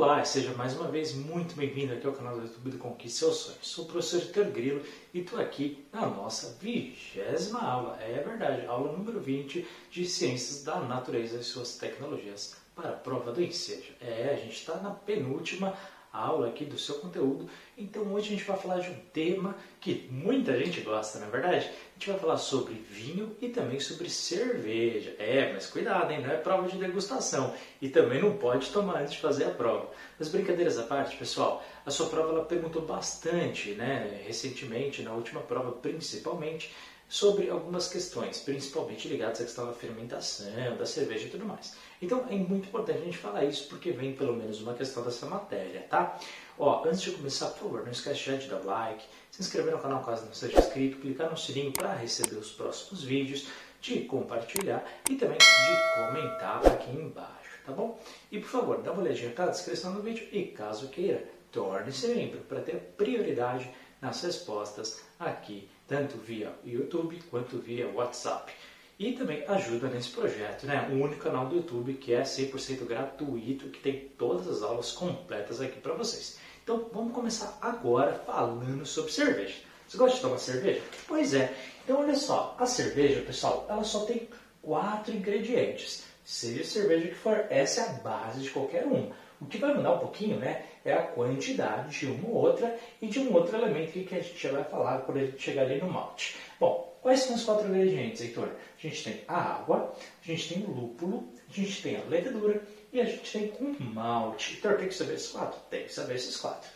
Olá, seja mais uma vez muito bem-vindo aqui ao canal do YouTube do Conquiste Seus Sonhos. Sou o professor Vitor Grilo e estou aqui na nossa vigésima aula, é verdade, aula número 20 de Ciências da Natureza e suas tecnologias para a prova do ensejo. É, a gente está na penúltima aula aqui do seu conteúdo. Então hoje a gente vai falar de um tema que muita gente gosta, na é verdade. A gente vai falar sobre vinho e também sobre cerveja. É, mas cuidado, hein? Não é prova de degustação. E também não pode tomar antes de fazer a prova. Mas brincadeiras à parte, pessoal, a sua prova ela perguntou bastante, né? Recentemente, na última prova principalmente, sobre algumas questões, principalmente ligadas à questão da fermentação, da cerveja e tudo mais. Então é muito importante a gente falar isso porque vem pelo menos uma questão dessa matéria, tá? Ó, antes de começar, por favor, não esquece de dar like, se inscrever no canal caso não seja inscrito, clicar no sininho para receber os próximos vídeos, de compartilhar e também de comentar aqui embaixo, tá bom? E por favor, dá uma olhadinha na descrição do vídeo e caso queira, torne-se membro para ter prioridade nas respostas aqui, tanto via YouTube quanto via WhatsApp. E também ajuda nesse projeto, né? O único canal do YouTube que é 100% gratuito, que tem todas as aulas completas aqui para vocês. Então vamos começar agora falando sobre cerveja. Você gosta de tomar cerveja? Pois é. Então olha só, a cerveja, pessoal, ela só tem quatro ingredientes. Seja cerveja que for, essa é a base de qualquer uma. O que vai mudar um pouquinho né, é a quantidade de uma ou outra e de um outro elemento que a gente já vai falar gente chegar ali no malte. Bom, quais são os quatro ingredientes, Heitor? A gente tem a água, a gente tem o lúpulo, a gente tem a levedura e a gente tem o malte. Heitor, tem que saber esses quatro? Tem que saber esses quatro.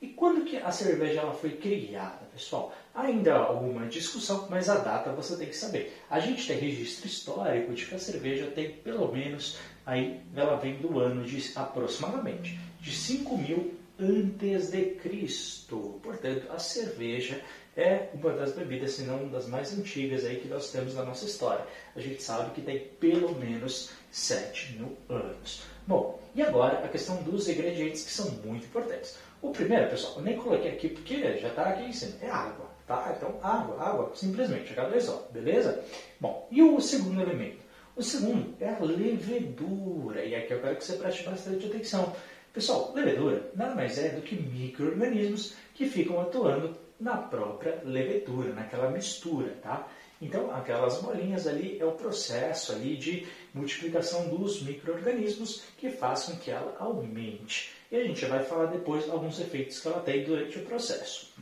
E quando que a cerveja ela foi criada, pessoal? Ainda alguma discussão, mas a data você tem que saber. A gente tem registro histórico de que a cerveja tem pelo menos, aí ela vem do ano de aproximadamente de 5000 antes de Cristo. Portanto, a cerveja é uma das bebidas, se não das mais antigas aí que nós temos na nossa história. A gente sabe que tem pelo menos 7 mil anos. Bom, e agora a questão dos ingredientes que são muito importantes. O primeiro, pessoal, eu nem coloquei aqui porque já está aqui em cima, é água, tá? Então, água, água, simplesmente, H2O, beleza? Bom, e o segundo elemento? O segundo é a levedura, e aqui eu quero que você preste bastante atenção. Pessoal, levedura nada mais é do que micro-organismos que ficam atuando na própria levedura, naquela mistura, tá? Então, aquelas bolinhas ali é o processo ali de multiplicação dos micro-organismos que façam que ela aumente. E a gente vai falar depois alguns efeitos que ela tem durante o processo.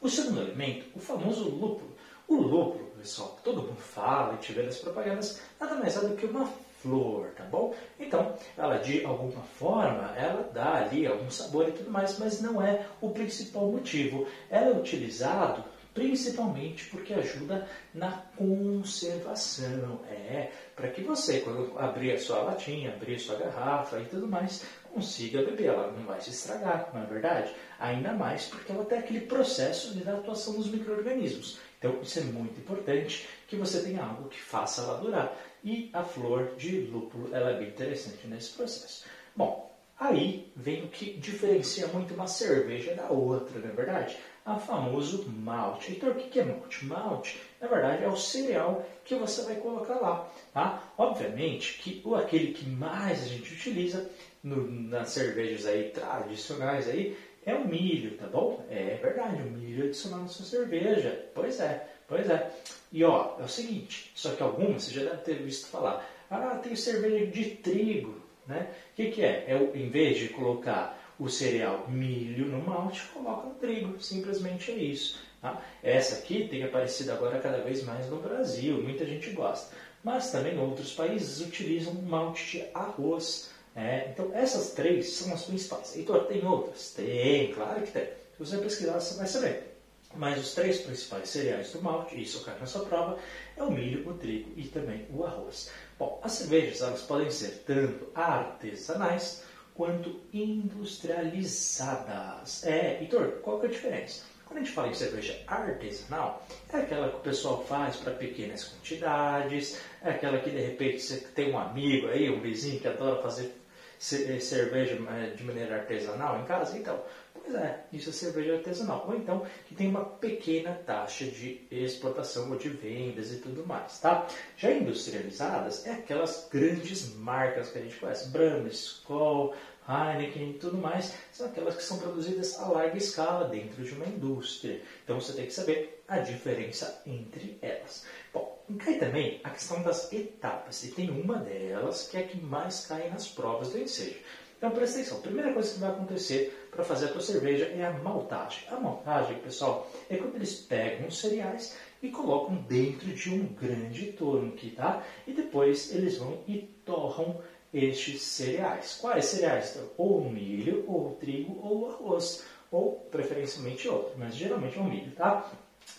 O segundo elemento, o famoso lúpulo. O lúpulo, pessoal, todo mundo fala e tiver nas propagandas, nada mais é do que uma flor, tá bom? Então, ela de alguma forma, ela dá ali algum sabor e tudo mais, mas não é o principal motivo. Ela é utilizado principalmente porque ajuda na conservação. É, para que você, quando abrir a sua latinha, abrir a sua garrafa e tudo mais, consiga beber. Ela não vai se estragar, não é verdade? Ainda mais porque ela tem aquele processo de atuação dos micro-organismos. Então, isso é muito importante que você tenha algo que faça ela durar. E a flor de lúpulo ela é bem interessante nesse processo. Bom, aí vem o que diferencia muito uma cerveja da outra, não é verdade? A famoso malte. Então, o que é malte? Malte, na verdade, é o cereal que você vai colocar lá. Tá? Obviamente que o aquele que mais a gente utiliza no, nas cervejas aí tradicionais aí é o milho, tá bom? É verdade, o milho adicionado na sua cerveja. Pois é, pois é. E ó, é o seguinte, só que algumas você já deve ter visto falar. Ah, tem cerveja de trigo, né? O que, que é? É em vez de colocar o cereal milho no malte, coloca o trigo. Simplesmente é isso. Tá? Essa aqui tem aparecido agora cada vez mais no Brasil, muita gente gosta. Mas também outros países utilizam malte de arroz. É, então, essas três são as principais. Heitor, tem outras? Tem, claro que tem. Se você pesquisar, você vai saber. Mas os três principais cereais do malte, isso cai na sua prova, é o milho, o trigo e também o arroz. Bom, as cervejas elas podem ser tanto artesanais quanto industrializadas. É, Heitor, qual que é a diferença? Quando a gente fala em cerveja artesanal, é aquela que o pessoal faz para pequenas quantidades, é aquela que de repente você tem um amigo aí, um vizinho que adora fazer cerveja eh, de maneira artesanal em casa? Então, pois é, isso é cerveja artesanal. Ou então, que tem uma pequena taxa de exportação ou de vendas e tudo mais, tá? Já industrializadas é aquelas grandes marcas que a gente conhece, Brahma, Skol, Heineken e tudo mais, são aquelas que são produzidas a larga escala dentro de uma indústria. Então você tem que saber a diferença entre elas. Bom, cai também a questão das etapas, e tem uma delas que é a que mais cai nas provas do ensejo. Então presta atenção, a primeira coisa que vai acontecer para fazer a tua cerveja é a maltagem. A maltagem, pessoal, é quando eles pegam os cereais e colocam dentro de um grande tanque, tá? E depois eles vão e torram estes cereais. Quais cereais? Então, ou o milho, ou trigo, ou arroz, ou preferencialmente outro, mas geralmente é o milho, tá?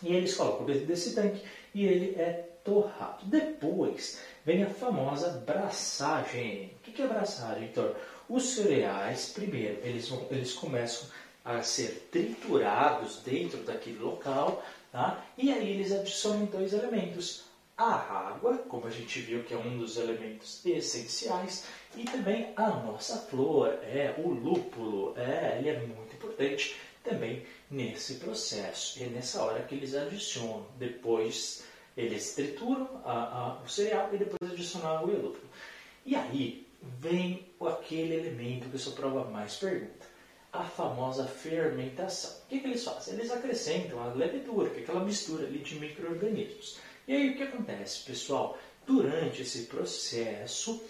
E eles colocam dentro desse tanque e ele é torrado. Depois vem a famosa braçagem. O que é braçagem, Heitor? Os cereais, primeiro, eles, vão, eles começam a ser triturados dentro daquele local, tá? e aí eles adicionam dois elementos. A água, como a gente viu que é um dos elementos essenciais, e também a nossa flor, é o lúpulo, é, ele é muito importante também nesse processo. É nessa hora que eles adicionam. Depois eles trituram a, a, o cereal e depois adicionam e lúpulo. E aí vem aquele elemento que a sua prova mais pergunta. A famosa fermentação. O que, que eles fazem? Eles acrescentam a levedura, que é aquela mistura ali de micro-organismos. E aí o que acontece, pessoal? Durante esse processo,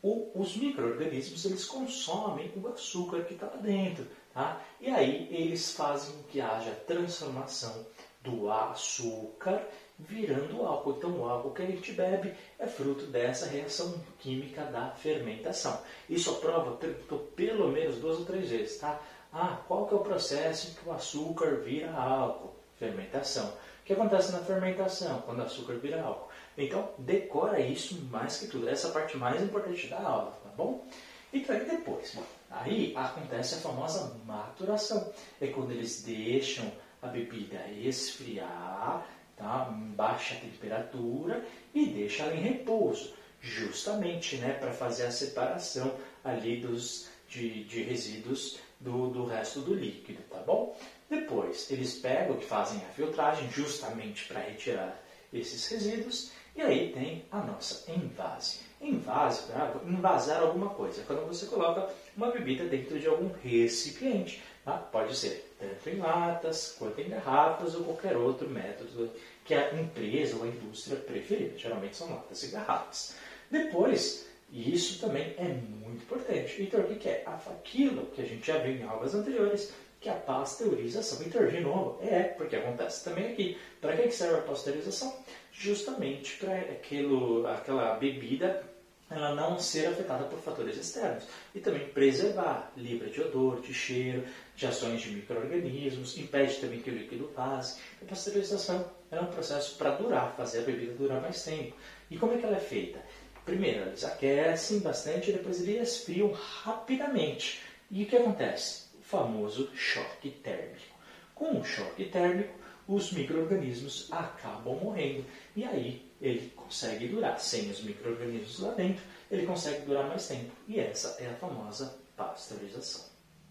o, os micro-organismos eles consomem o açúcar que está lá dentro. Tá? E aí eles fazem que haja transformação do açúcar virando álcool. Então, o álcool que a gente bebe é fruto dessa reação química da fermentação. Isso a prova perguntou pelo menos duas ou três vezes, tá? Ah, qual que é o processo em que o açúcar vira álcool? Fermentação. Que acontece na fermentação quando o açúcar vira álcool? Então, decora isso mais que tudo. Essa é parte mais importante da aula, tá bom? Então, aí depois, bom, aí acontece a famosa maturação. É quando eles deixam a bebida esfriar, tá? em baixa temperatura e deixa ela em repouso, justamente né, para fazer a separação ali dos, de, de resíduos do, do resto do líquido, tá bom? Depois, eles pegam fazem a filtragem justamente para retirar esses resíduos e aí tem a nossa envase. Envase, para envasar alguma coisa, quando você coloca uma bebida dentro de algum recipiente. Tá? Pode ser tanto em latas, quanto em garrafas ou qualquer outro método que a empresa ou a indústria preferir. Geralmente são latas e garrafas. Depois, e isso também é muito importante. Então, o que é? Aquilo que a gente já viu em aulas anteriores, que é a pasteurização. Então, de novo, é, porque acontece também aqui. Para que serve a pasteurização? Justamente para aquela bebida ela não ser afetada por fatores externos e também preservar, livre de odor, de cheiro, de ações de micro-organismos, impede também que o líquido passe. A pasteurização é um processo para durar, fazer a bebida durar mais tempo. E como é que ela é feita? Primeiro, eles aquecem bastante e depois eles esfriam rapidamente. E o que acontece? O famoso choque térmico. Com o choque térmico, os micro-organismos acabam morrendo. E aí ele consegue durar. Sem os micro-organismos lá dentro, ele consegue durar mais tempo. E essa é a famosa pasteurização.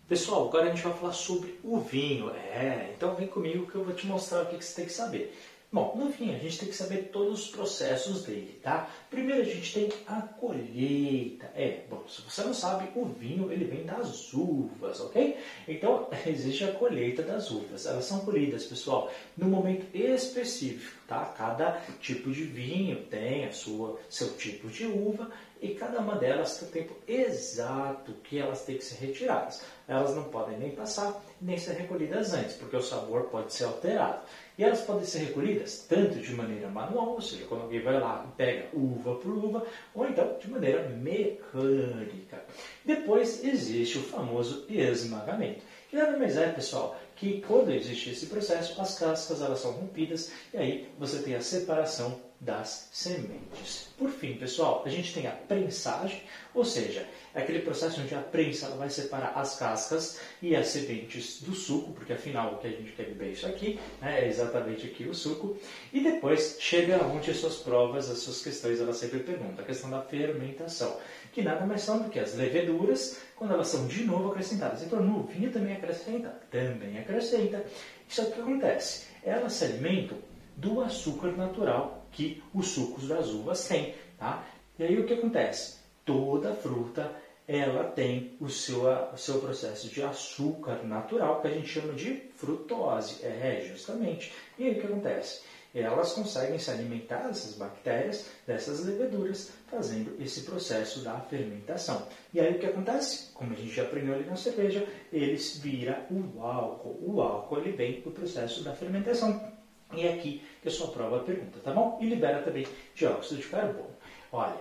Pessoal, agora a gente vai falar sobre o vinho. É, então vem comigo que eu vou te mostrar o que você tem que saber. Bom, no vinho a gente tem que saber todos os processos dele, tá? Primeiro a gente tem a colheita. É, bom, se você não sabe, o vinho ele vem das uvas, ok? Então existe a colheita das uvas. Elas são colhidas, pessoal, no momento específico, tá? Cada tipo de vinho tem a sua seu tipo de uva e cada uma delas tem o tempo exato que elas têm que ser retiradas. Elas não podem nem passar nem ser recolhidas antes, porque o sabor pode ser alterado. E elas podem ser recolhidas tanto de maneira manual, ou seja, quando alguém vai lá e pega uva por uva, ou então de maneira mecânica. Depois existe o famoso esmagamento, que nada mais é, pessoal, que quando existe esse processo, as cascas elas são rompidas e aí você tem a separação das sementes. Por fim, pessoal, a gente tem a prensagem, ou seja, é aquele processo onde a prensa vai separar as cascas e as sementes do suco, porque afinal o que a gente quer beber é isso aqui, né, é exatamente aqui o suco, e depois chega onde as suas provas, as suas questões, ela sempre pergunta, a questão da fermentação, que nada mais são do que as leveduras, quando elas são de novo acrescentadas. Então no vinho também acrescenta, também acrescenta. Isso é o que acontece. Elas se alimentam do açúcar natural que os sucos das uvas têm. Tá? E aí o que acontece? Toda fruta ela tem o seu, o seu processo de açúcar natural, que a gente chama de frutose. É, justamente. E aí o que acontece? Elas conseguem se alimentar dessas bactérias, dessas leveduras, fazendo esse processo da fermentação. E aí o que acontece? Como a gente já aprendeu ali na cerveja, eles vira o álcool. O álcool ele vem do processo da fermentação. E é aqui que a sua prova pergunta, tá bom? E libera também dióxido de carbono. Olha,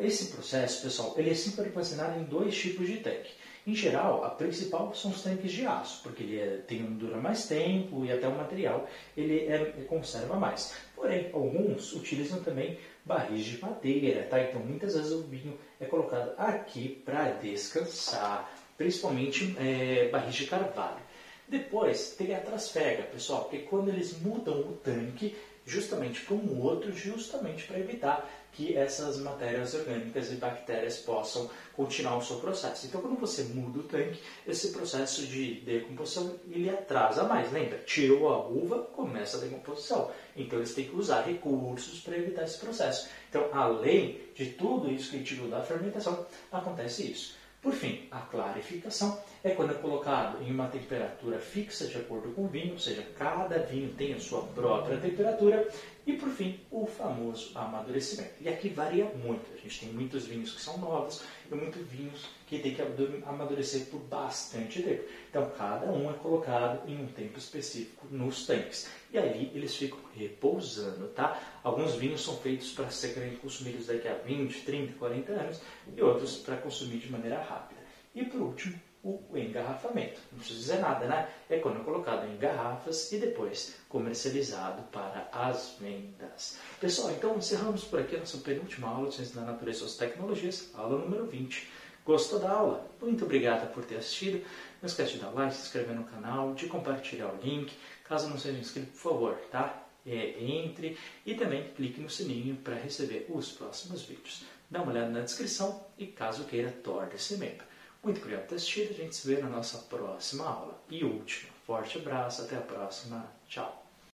esse processo, pessoal, ele é armazenado em dois tipos de tanque. Em geral, a principal são os tanques de aço, porque ele é, tem dura mais tempo e até o material ele, é, ele conserva mais. Porém, alguns utilizam também barris de madeira, tá? Então, muitas vezes o vinho é colocado aqui para descansar, principalmente é, barris de carvalho. Depois tem a trasfega, pessoal, porque quando eles mudam o tanque justamente para um outro, justamente para evitar que essas matérias orgânicas e bactérias possam continuar o seu processo. Então, quando você muda o tanque, esse processo de decomposição ele atrasa mais. Lembra? Tirou a uva, começa a decomposição. Então, eles têm que usar recursos para evitar esse processo. Então, além de tudo isso que a gente viu da fermentação, acontece isso. Por fim, a clarificação é quando é colocado em uma temperatura fixa de acordo com o vinho, ou seja, cada vinho tem a sua própria temperatura. E por fim, o famoso amadurecimento. E aqui varia muito. A gente tem muitos vinhos que são novos e muitos vinhos que tem que amadurecer por bastante tempo. Então, cada um é colocado em um tempo específico nos tanques. E ali eles ficam repousando, tá? Alguns vinhos são feitos para serem consumidos daqui a 20, 30, 40 anos e outros para consumir de maneira rápida. E por último, o engarrafamento. Não preciso dizer nada, né? É quando é colocado em garrafas e depois comercializado para as vendas. Pessoal, então encerramos por aqui a nossa penúltima aula de Ciência da Natureza e Suas Tecnologias, aula número 20. Gostou da aula? Muito obrigado por ter assistido. Não esquece de dar like, se inscrever no canal, de compartilhar o link. Caso não seja inscrito, por favor, tá? É, entre e também clique no sininho para receber os próximos vídeos. Dá uma olhada na descrição e caso queira, torne-se membro. Muito obrigado por ter assistido. A gente se vê na nossa próxima aula. E última. Forte abraço. Até a próxima. Tchau.